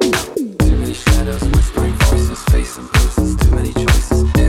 Too many shadows, whispering voices, facing places. too many choices.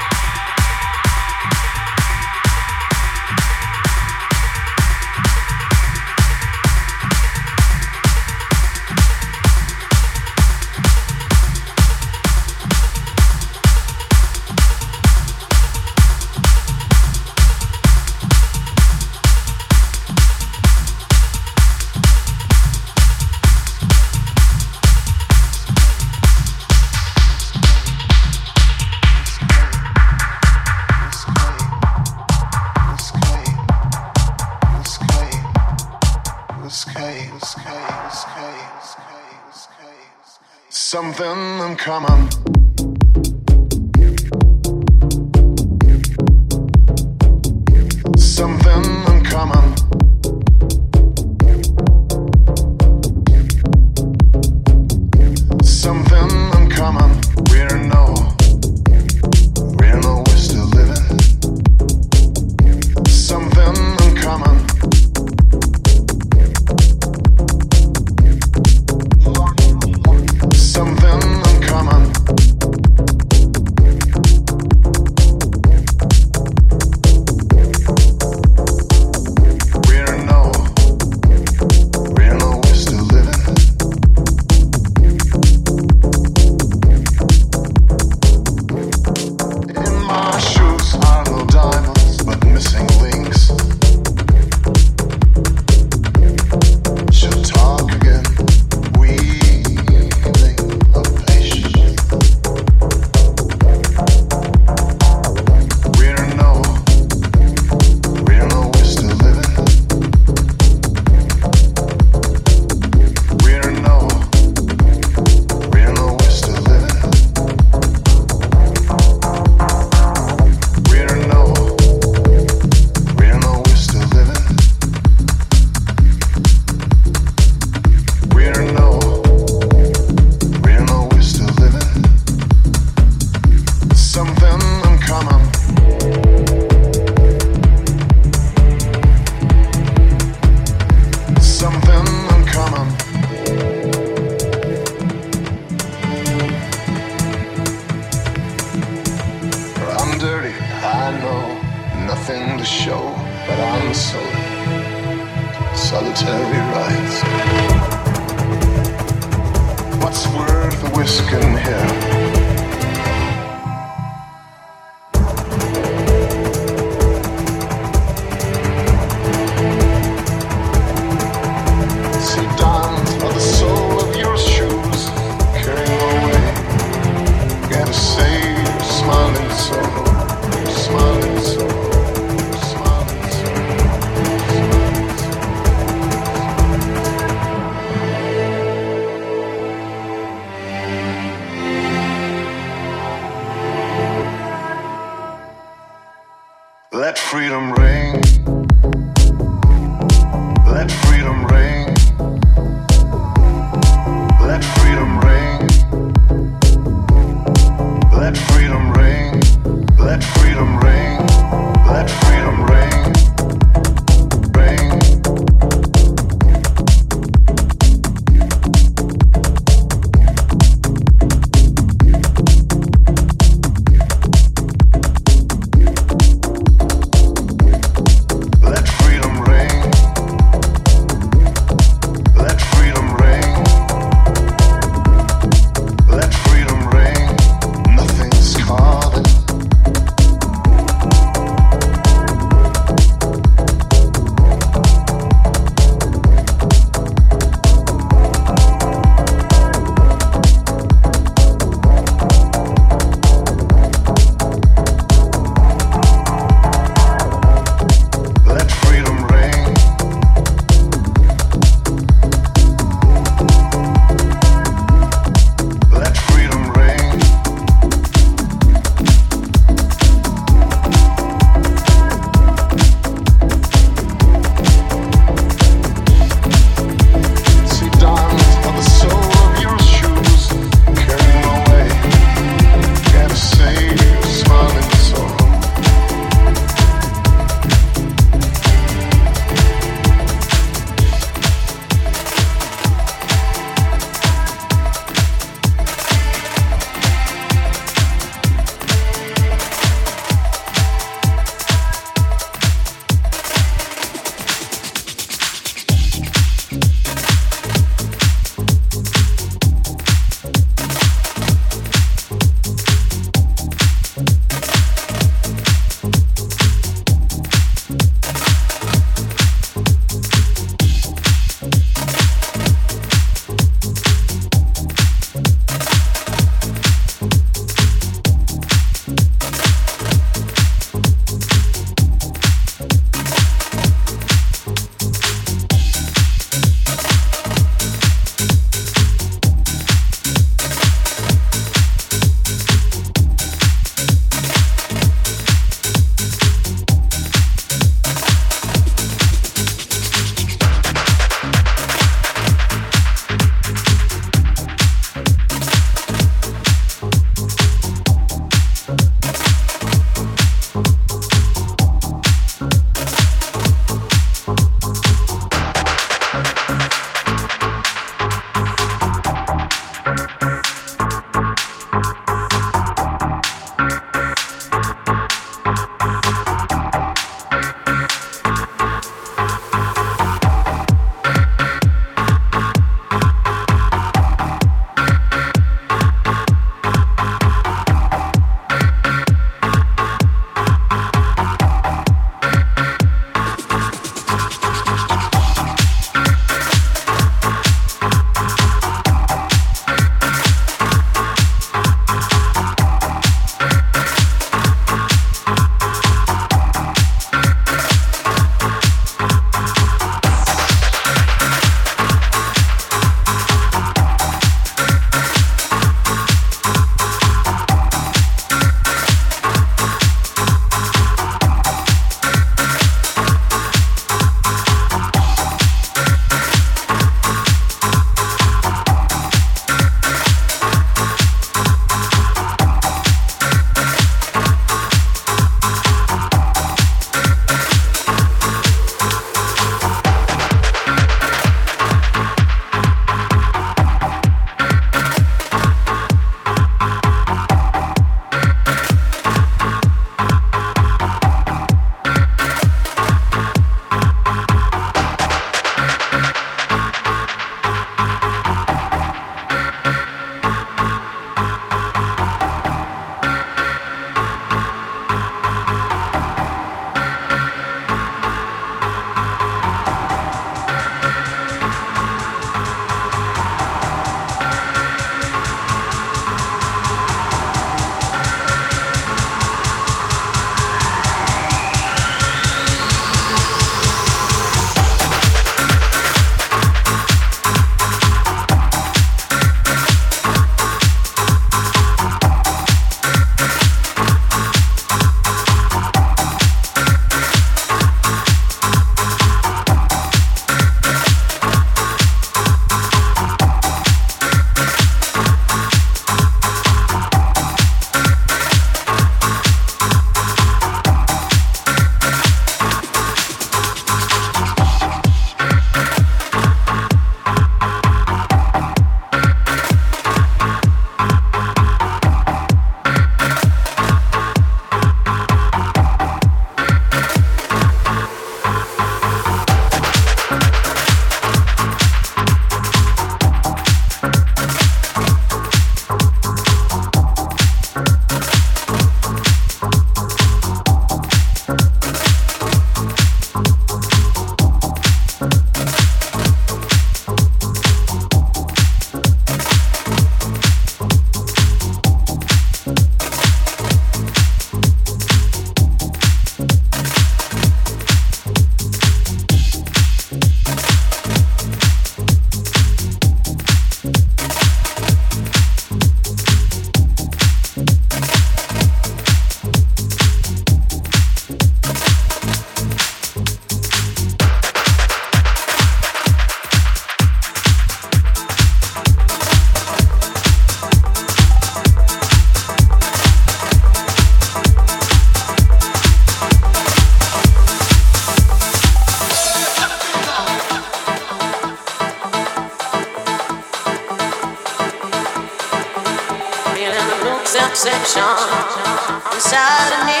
Inside of me,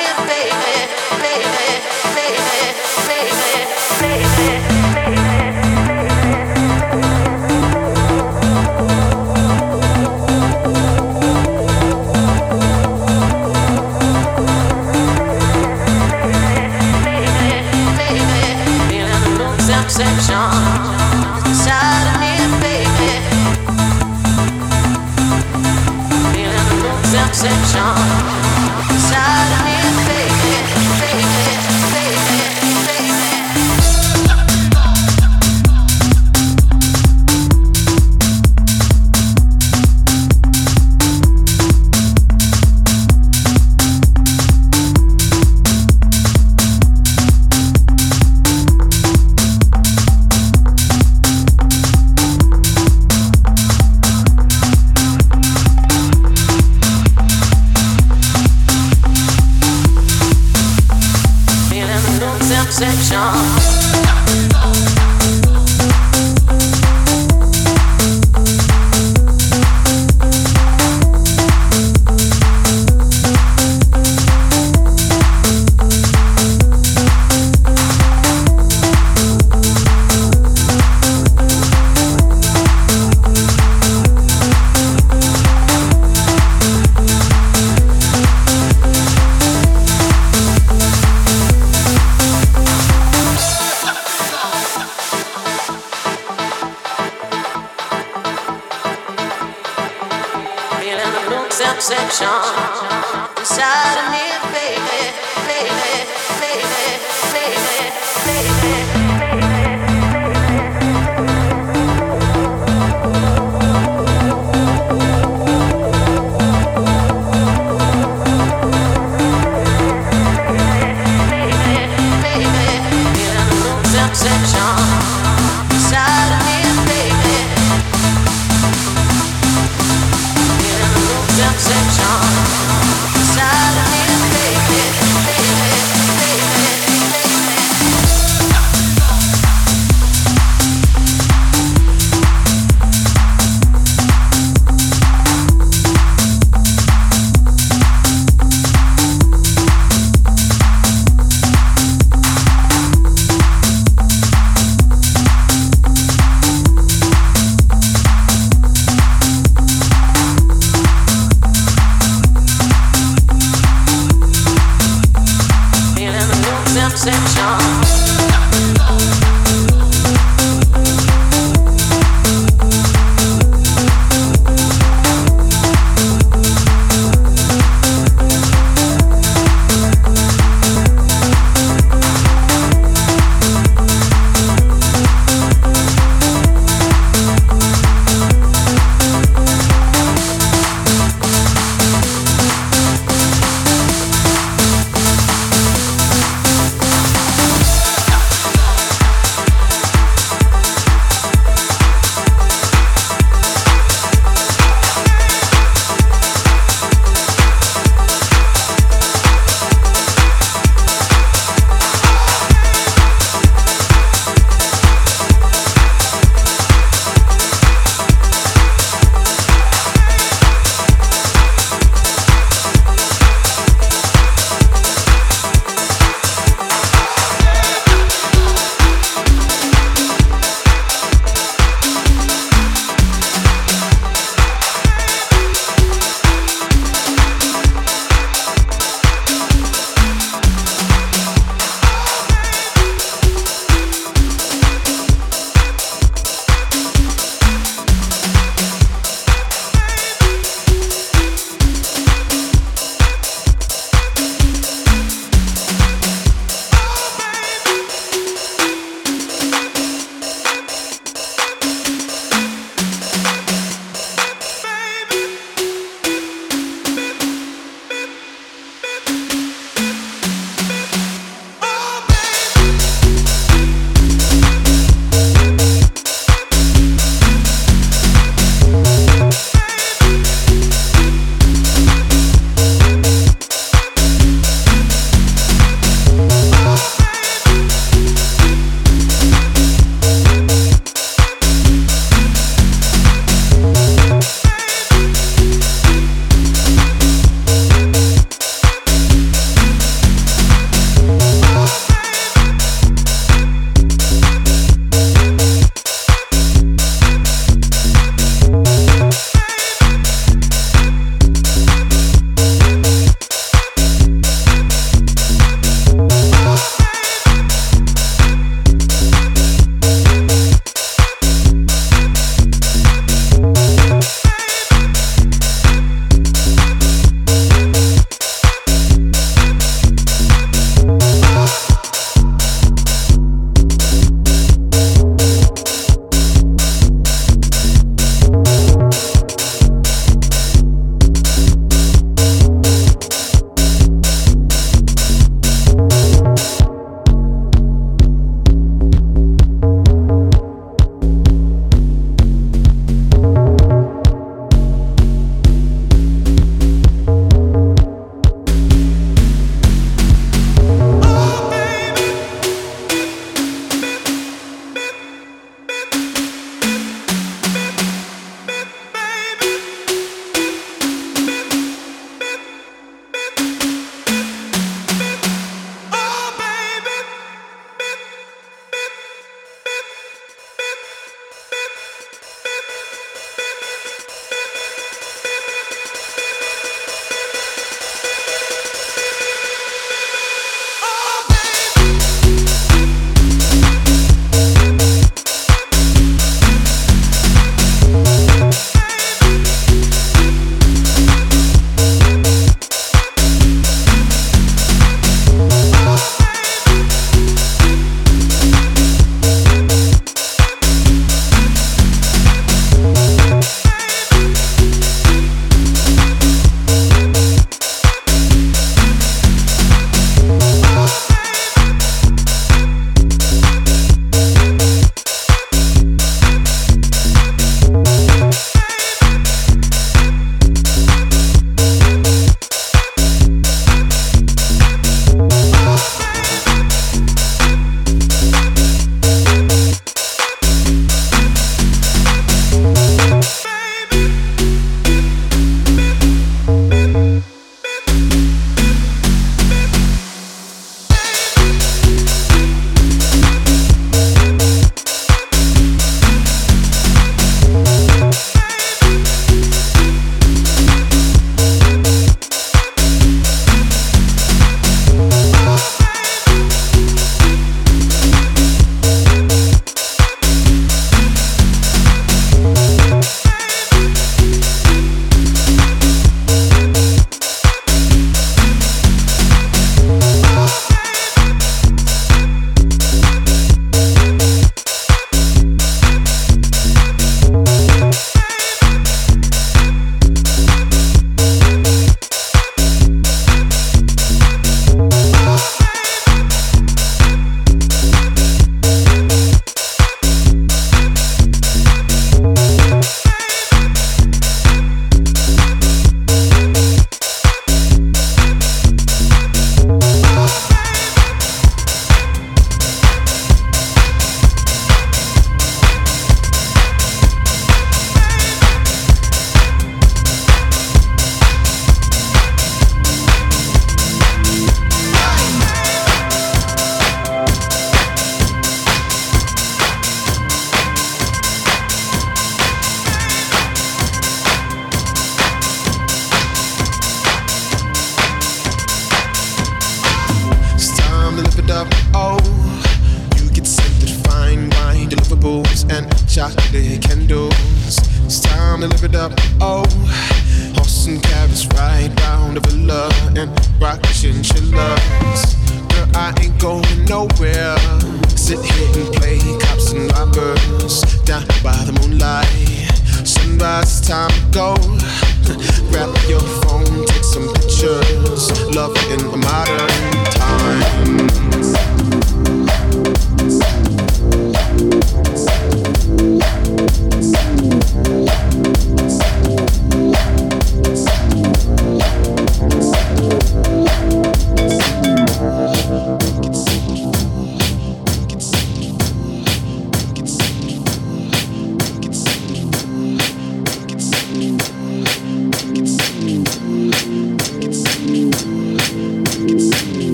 time.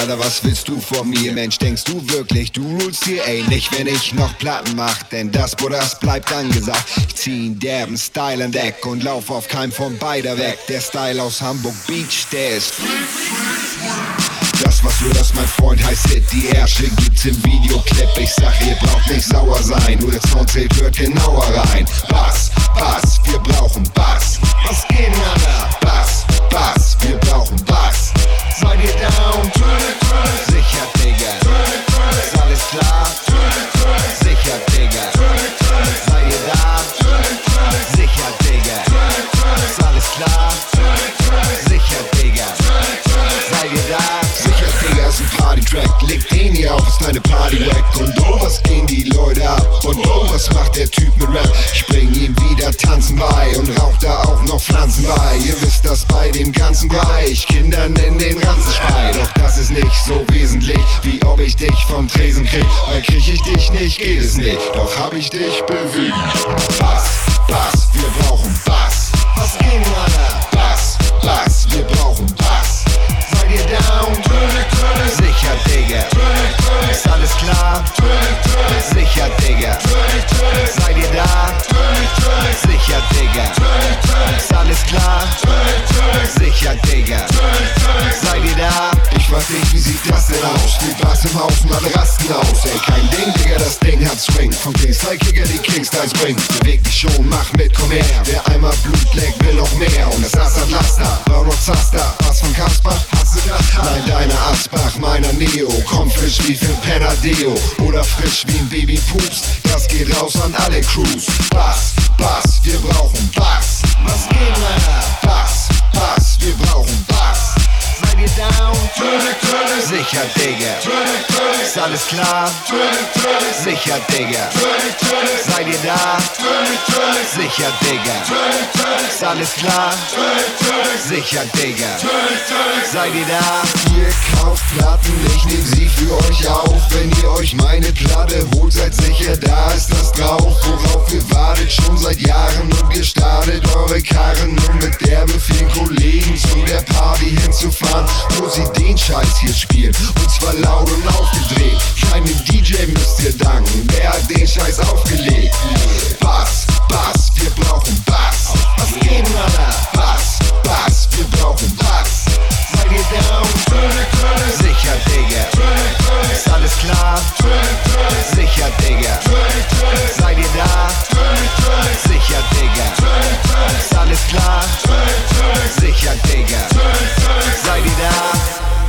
Alter, was willst du von mir? Mensch, denkst du wirklich, du rulst hier? Nicht wenn ich noch Platten mach, denn das, wo das bleibt angesagt. Ich zieh einen derben Style an Deck und lauf auf keinem von beider weg. Der Style aus Hamburg Beach, der ist das, was für das mein Freund heißt Hit, die Ärsche gibt's im Videoclip. Ich sag, ihr braucht nicht sauer sein, nur der Soundtape hört genauer rein. Bass, Bass, wir brauchen Bass. Was geht, Alter? Bass, Bass, wir brauchen Bass. Seid ihr down? Sicher, Digga. Ist alles klar? Sicher, Digga. Seid ihr da? Sicher, Digga. Ist alles klar? Ist ein Party-Track. Leg den hier auf, ist deine Party-Rack. Und oh, was gehen die Leute ab? Und oh, was macht der Typ mit Rap? Ich bring ihm wieder Tanzen bei und rauch da auch noch Pflanzen bei. Ihr wisst das bei dem ganzen Bereich. Kindern in den Ranzenspei. Doch das ist nicht so wesentlich, wie ob ich dich vom Tresen krieg. Weil krieg ich dich nicht, geht es nicht. Doch hab ich dich bewegt. Bass, Bass, wir brauchen Bass. Was ging, Alter? Bass, Bass, wir brauchen. Ihr down? Sicher, Digga. Ist alles klar? Sicher, Digga. Seid ihr da? Sicher, Digga. Ist alles klar? Sicher, Digga. Seid ihr da? Ich frag dich, wie sieht das denn aus? Spielt Bass im Haus alle rasten aus. Ey, kein Ding, Digga, das Ding hat Swing. Von Kingstyle Kicker, die Kingstyles bringen. Beweg dich schon, mach mit, komm her. Wer einmal Blut leckt, will noch mehr. Und das Ass hat Laster, Braun und Zaster. Was von Kasper? Hast du das? Nein, deiner Asbach, meiner Neo. Komm frisch wie für Penadeo. Oder frisch wie ein Baby Pups. Das geht raus an alle Crews. Bass, Bass, wir brauchen Bass. Was geht, Alter? Bass, Bass, wir brauchen Bass. Ihr down? Sicher, Digga. Ist alles klar? Sicher, Digga. Seid ihr da? Sicher, Digga. Ist alles klar? Sicher, Digga. Seid ihr da? Ihr kauft Platten, ich nehm sie für euch auf. Wenn ihr euch meine Platte holt, seid sicher, da ist das drauf. Worauf ihr wartet, schon seit Jahren und ihr startet eure Karren, um mit derbe vielen Kollegen zu der Party hinzufahren, wo sie den Scheiß hier spielen. Und zwar laut und aufgedreht. Keinem DJ müsst ihr danken, der hat den Scheiß aufgelegt. Bass, Bass, wir brauchen Bass. Was geht, Alter? Bass, Bass, wir brauchen Bass. Seid ihr down? Sicher, Digga. Ist alles klar? Sicher, Digga. Seid ihr da? Sicher, Digga. Ist alles klar? Sicher, Digga. Seid ihr da?